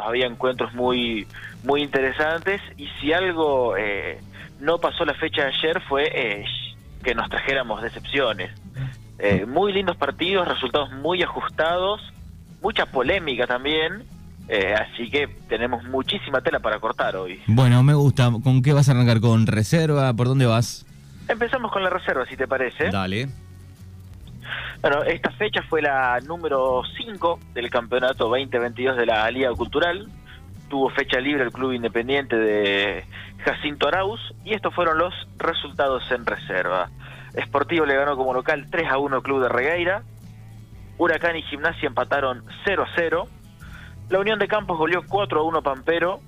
había encuentros muy, muy interesantes y si algo eh, no pasó la fecha de ayer fue eh, que nos trajéramos decepciones. Eh, muy lindos partidos, resultados muy ajustados, mucha polémica también, así que tenemos muchísima tela para cortar hoy. Bueno, me gusta. ¿Con qué vas a arrancar? ¿Con reserva? ¿Por dónde vas? Empezamos con la reserva, si te parece. Dale. Bueno, esta fecha fue la número 5 del campeonato 2022 de la Liga Cultural. Tuvo fecha libre el club independiente de Jacinto Arauz y estos fueron los resultados en reserva. Sportivo le ganó como local 3 a 1 Club de Regueira. Huracán y Gimnasia empataron 0 a 0. La Unión de Campos goleó 4 a 1 Pampero.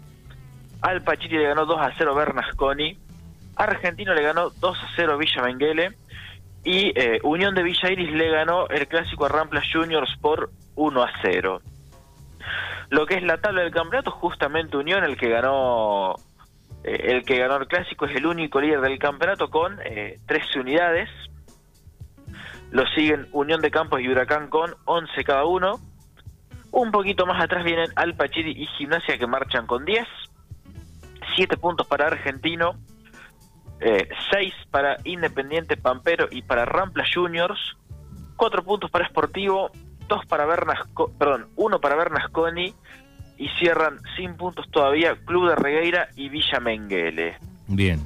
Alpachiri le ganó 2 a 0 Bernasconi. Argentino le ganó 2 a 0 Villa Menguele y eh, Unión de Villa Iris le ganó el clásico a Rampla Juniors por 1 a 0. Lo que es la tabla del campeonato, justamente Unión, el que ganó eh, el que ganó el clásico, es el único líder del campeonato con eh, 13 unidades. Lo siguen Unión de Campos y Huracán con 11 cada uno. Un poquito más atrás vienen Alpachiri y Gimnasia que marchan con 10. 7 puntos para Argentino, eh, seis para Independiente Pampero y para Rampla Juniors, cuatro puntos para Sportivo, dos para Bernasco, perdón, uno para Bernasconi y cierran sin puntos todavía Club de Regueira y Villa Menguele. Bien.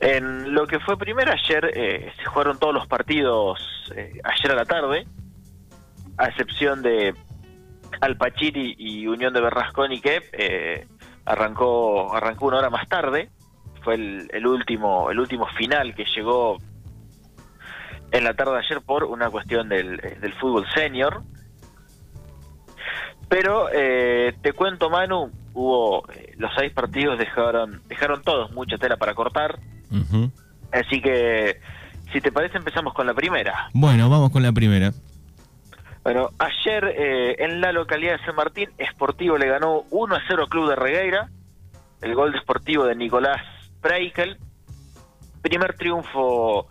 En lo que fue primero ayer, eh, se jugaron todos los partidos eh, ayer a la tarde, a excepción de Alpachiri y Unión de Bernasconi que eh, arrancó, arrancó una hora más tarde fue el, último el último final que llegó en la tarde de ayer por una cuestión del, fútbol senior. Pero eh, te cuento, Manu, hubo eh, los seis partidos dejaron dejaron todos mucha tela para cortar. Así que, si te parece, empezamos con la primera. Bueno, vamos con la primera. Bueno, ayer eh, en la localidad de San Martín, Sportivo le ganó 1 a 0 Club de Regueira. El gol deportivo de Nicolás Preikel. Primer triunfo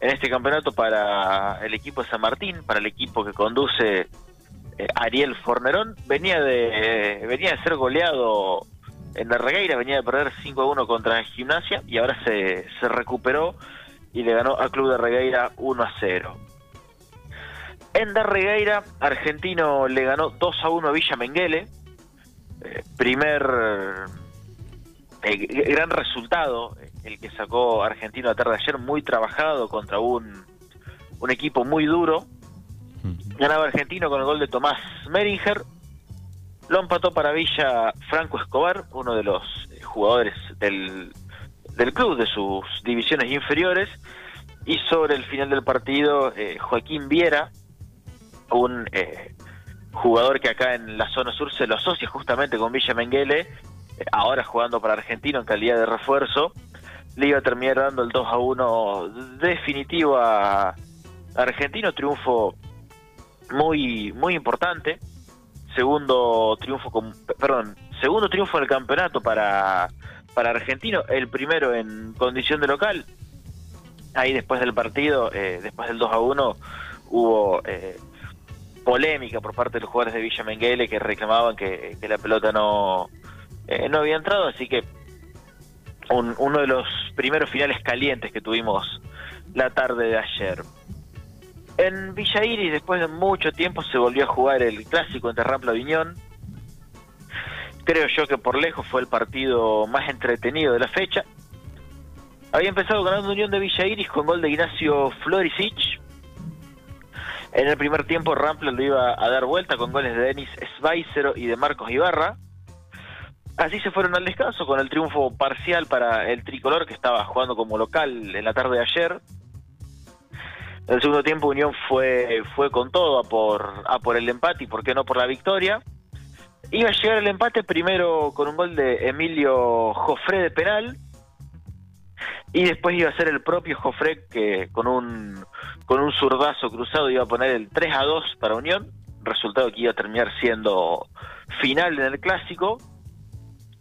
en este campeonato para el equipo de San Martín, para el equipo que conduce eh, Ariel Fornerón. Venía de, venía de ser goleado en la Regueira, venía de perder 5 a 1 contra Gimnasia y ahora se, se recuperó y le ganó al Club de Regueira 1 a 0. En Regueira, Argentino le ganó 2 a 1 a Villa Menguele. Eh, primer eh, gran resultado el que sacó Argentino la tarde de ayer, muy trabajado contra un, un equipo muy duro. Ganaba Argentino con el gol de Tomás Meringer. Lo empató para Villa Franco Escobar, uno de los eh, jugadores del, del club, de sus divisiones inferiores. Y sobre el final del partido, eh, Joaquín Viera, un jugador que acá en la zona sur se lo asocia justamente con Villa Menguele, ahora jugando para Argentino en calidad de refuerzo, le iba a terminar dando el 2 a 1 definitivo a Argentino, triunfo muy muy importante, segundo triunfo con, perdón, segundo triunfo en el campeonato para para Argentino, el primero en condición de local. Ahí después del partido, eh, después del 2 a 1, hubo eh, polémica por parte de los jugadores de Villa Menguele que reclamaban que la pelota no, eh, no había entrado, así que uno de los primeros finales calientes que tuvimos la tarde de ayer. En Villa Iris, después de mucho tiempo, se volvió a jugar el clásico entre Rampla Viñón. Creo yo que por lejos fue el partido más entretenido de la fecha. Había empezado ganando Unión de Villa Iris con gol de Ignacio Floricic. En el primer tiempo Rampla lo iba a dar vuelta con goles de Denis Sveicero y de Marcos Ibarra. Así se fueron al descanso con el triunfo parcial para el tricolor que estaba jugando como local en la tarde de ayer. En el segundo tiempo Unión fue, fue con todo a por, a por el empate y por qué no por la victoria. Iba a llegar el empate primero con un gol de Emilio Jofré de penal y después iba a ser el propio Jofré que con un, con un zurdazo cruzado iba a poner el 3 a 2 para Unión, resultado que iba a terminar siendo final en el clásico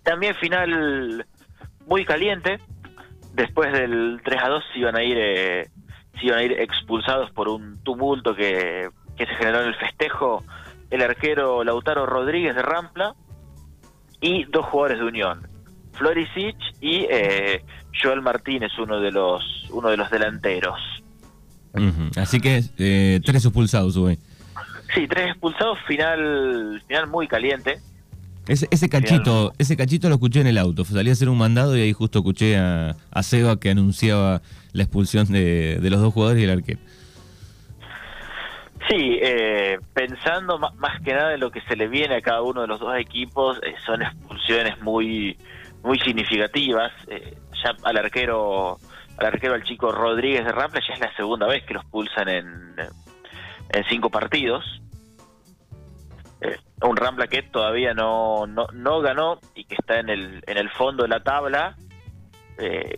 también final muy caliente. Después del 3 a 2 se iban a ir, eh, se iban a ir expulsados por un tumulto que, que se generó en el festejo el arquero Lautaro Rodríguez de Rampla y dos jugadores de Unión, Florisic y eh, Joel Martínez, uno de los uno de los delanteros. Así que eh, tres expulsados hoy. Sí, tres expulsados, final final muy caliente. Ese, ese cachito, ese cachito lo escuché en el auto. Salí a hacer un mandado y ahí justo escuché a, a Seba que anunciaba la expulsión de, de los dos jugadores y el arquero. Sí, eh, pensando más que nada en lo que se le viene a cada uno de los dos equipos, eh, son expulsiones muy muy significativas. Eh, ya al arquero, al arquero al chico Rodríguez de Rampla ya es la segunda vez que los pulsan en, en cinco partidos. Un Rampla que todavía no, no, no ganó y que está en el, en el fondo de la tabla. Eh,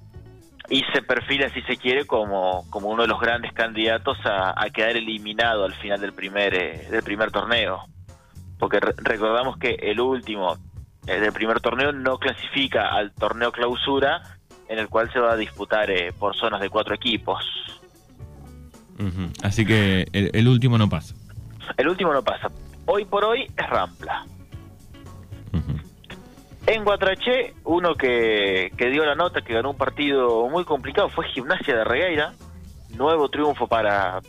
y se perfila, si se quiere, como, como uno de los grandes candidatos a, quedar eliminado al final del primer, eh, del primer torneo. Porque recordamos que el último eh, del primer torneo no clasifica al torneo clausura, en el cual se va a disputar eh, por zonas de cuatro equipos. Así que el, último no pasa. El último no pasa. Hoy por hoy es Rampla. En Guatraché, uno que, dio la nota, que ganó un partido muy complicado, fue Gimnasia de Regueira. Nuevo triunfo para,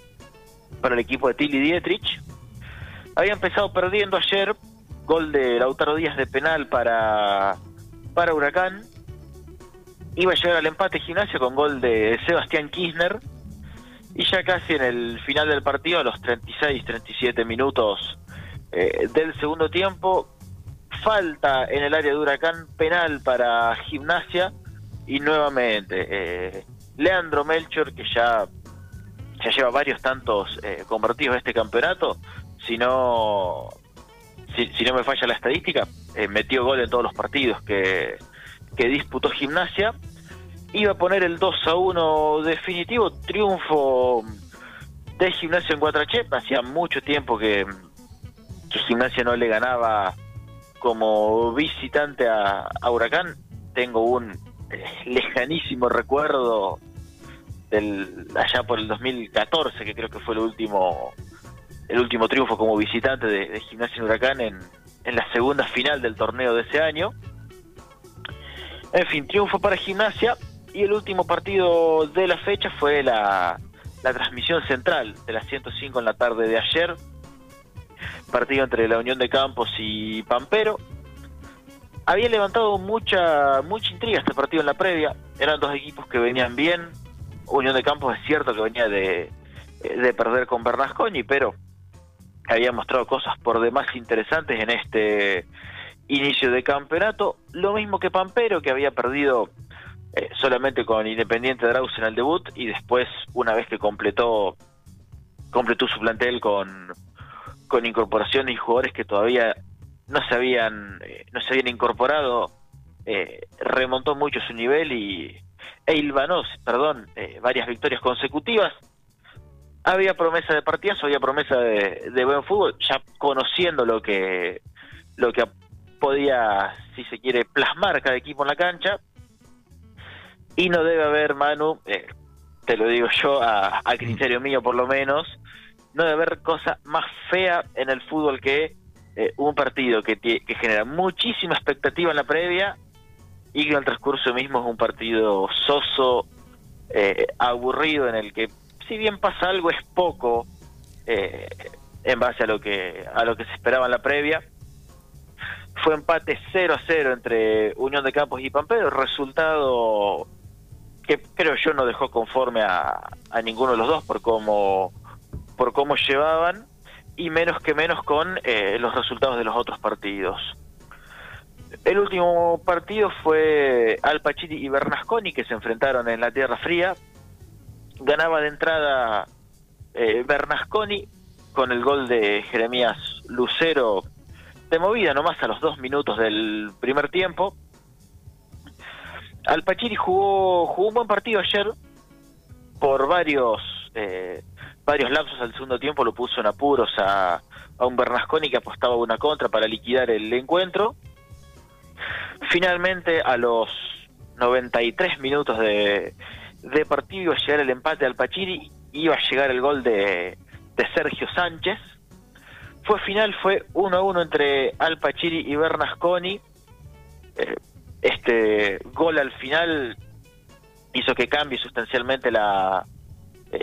para el equipo de Tilly Dietrich. Había empezado perdiendo ayer, gol de Lautaro Díaz de penal para, para Huracán. Iba a llegar al empate Gimnasia con gol de Sebastián Kirchner. Y ya casi en el final del partido, a los 36, 37 minutos eh, del segundo tiempo, falta en el área de Huracán penal para Gimnasia. Y nuevamente eh, Leandro Melchor que ya ya lleva varios tantos eh, convertidos a este campeonato. Si no si, no me falla la estadística metió gol en todos los partidos que, que disputó Gimnasia. Iba a poner el 2 a 1 definitivo triunfo de Gimnasia en Guatrache hacía mucho tiempo que Gimnasia no le ganaba como visitante a, Huracán. Tengo un eh, lejanísimo recuerdo del allá por el 2014 que creo que fue el último el último triunfo como visitante de, Gimnasia Huracán en, en la segunda final del torneo de ese año. En fin triunfo para Gimnasia y el último partido de la fecha fue la transmisión central de las 105 en la tarde de ayer partido entre la Unión de Campos y Pampero. Había levantado mucha mucha intriga este partido en la previa. Eran dos equipos que venían bien. Unión de Campos es cierto que venía de, de perder con Bernasconi, pero había mostrado cosas por demás interesantes en este inicio de campeonato. Lo mismo que Pampero, que había perdido eh, solamente con Independiente Draus en el debut y después, una vez que completó completó su plantel con con incorporación y jugadores que todavía no se habían eh, no se habían incorporado eh, remontó mucho su nivel y e perdón eh, varias victorias consecutivas. Había promesa de partidas había promesa de, buen fútbol ya conociendo lo que lo que podía si se quiere plasmar cada equipo en la cancha. Y no debe haber Manu te lo digo yo a, a criterio mío por lo menos no debe haber cosa más fea en el fútbol que eh, un partido que, genera muchísima expectativa en la previa y que en el transcurso mismo es un partido soso, eh, aburrido, en el que si bien pasa algo es poco eh, en base a lo que a lo que se esperaba en la previa. Fue empate 0 a 0 entre Unión de Campos y Pampero, resultado que creo yo no dejó conforme a, a ninguno de los dos por cómo por cómo llevaban y menos que menos con eh, los resultados de los otros partidos. El último partido fue Al Pachiri y Bernasconi que se enfrentaron en la Tierra Fría. Ganaba de entrada eh, Bernasconi con el gol de Jeremías Lucero de movida nomás a los dos minutos del primer tiempo. Al Pachiri jugó, jugó un buen partido ayer por varios eh, varios lapsos al segundo tiempo lo puso en apuros a, un Bernasconi que apostaba una contra para liquidar el encuentro. Finalmente, a los 93 minutos de, de partido iba a llegar el empate al Pachiri, iba a llegar el gol de, de Sergio Sánchez. fue final, fue 1 a 1 entre Alpachiri y Bernasconi. Eh, este gol al final hizo que cambie sustancialmente la,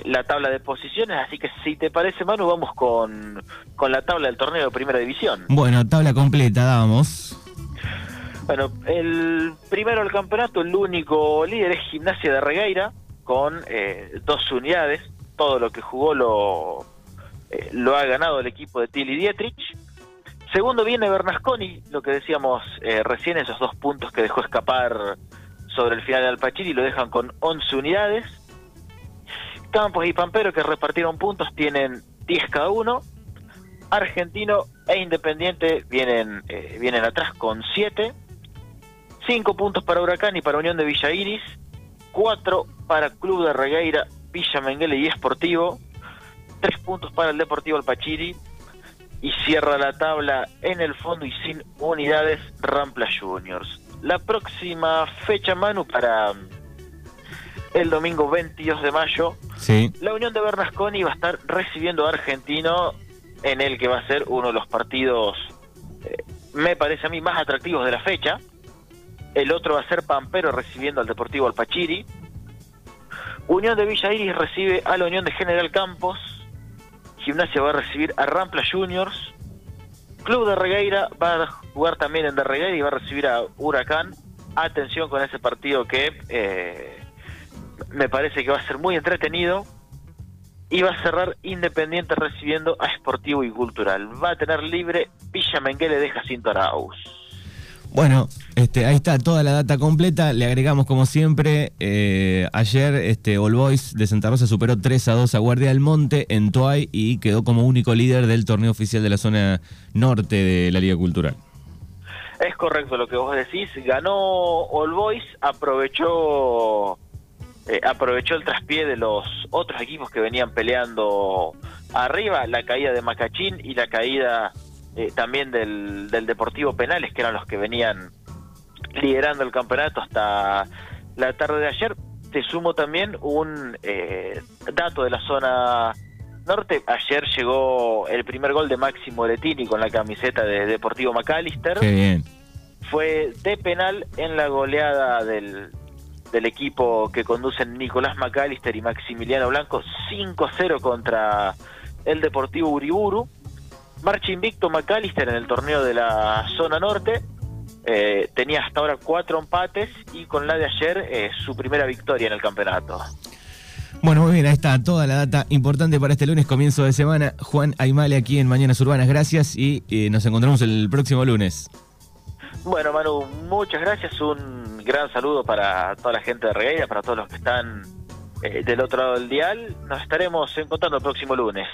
la tabla de posiciones, así que si te parece, Manu, vamos con, con la tabla del torneo de Primera División. Bueno, tabla completa, damos. Bueno, el primero del campeonato, el único líder es Gimnasia de Regueira, con eh, dos unidades. Todo lo que jugó lo, eh, lo ha ganado el equipo de Tilly Dietrich. Segundo viene Bernasconi, lo que decíamos eh, recién, esos dos puntos que dejó escapar sobre el final de Alpachiri, lo dejan con 11 unidades. Campos y Pampero, que repartieron puntos, tienen 10 cada uno. Argentino e Independiente vienen, vienen atrás con 7. 5 puntos para Huracán y para Unión de Villa Iris, 4 para Club de Regueira, Villa Menguele y Esportivo, 3 puntos para el Deportivo Alpachiri y cierra la tabla en el fondo y sin unidades Rampla Juniors. La próxima fecha, Manu, para el domingo 22 de mayo, sí. la Unión de Bernasconi va a estar recibiendo a Argentino en el que va a ser uno de los partidos, eh, me parece a mí, más atractivos de la fecha el otro va a ser Pampero recibiendo al Deportivo Alpachiri. Unión de Villa Iris recibe a la Unión de General Campos. Gimnasia va a recibir a Rampla Juniors. Club de Regueira va a jugar también en de Regueira y va a recibir a Huracán. Atención con ese partido que eh, me parece que va a ser muy entretenido. Y va a cerrar Independiente recibiendo a Esportivo y Cultural. Va a tener libre Villa Menguele de Jacinto Arauz. Bueno, este, ahí está toda la data completa. Le agregamos, como siempre, eh, ayer este, All Boys de Santa Rosa superó 3 a 2 a Guardia del Monte en Toay y quedó como único líder del torneo oficial de la zona norte de la Liga Cultural. Es correcto lo que vos decís. Ganó All Boys, aprovechó, eh, aprovechó el traspié de los otros equipos que venían peleando arriba, la caída de Macachín y la caída eh, también del, del Deportivo Penales, que eran los que venían liderando el campeonato hasta la tarde de ayer. Te sumo también un eh, dato de la zona norte. Ayer llegó el primer gol de Máximo Letini con la camiseta de Deportivo McAllister. Fue de penal en la goleada del, del equipo que conducen Nicolás McAllister y Maximiliano Blanco 5-0 contra el Deportivo Uriburu. Marcha invicto McAllister en el torneo de la zona norte. Eh, tenía hasta ahora cuatro empates y con la de ayer eh, su primera victoria en el campeonato. Bueno, muy bien, ahí está toda la data importante para este lunes, comienzo de semana. Juan Aymale aquí en Mañanas Urbanas, gracias y eh, nos encontramos el próximo lunes. Bueno, Manu, muchas gracias. Un gran saludo para toda la gente de Regueira, para todos los que están del otro lado del dial. Nos estaremos encontrando el próximo lunes.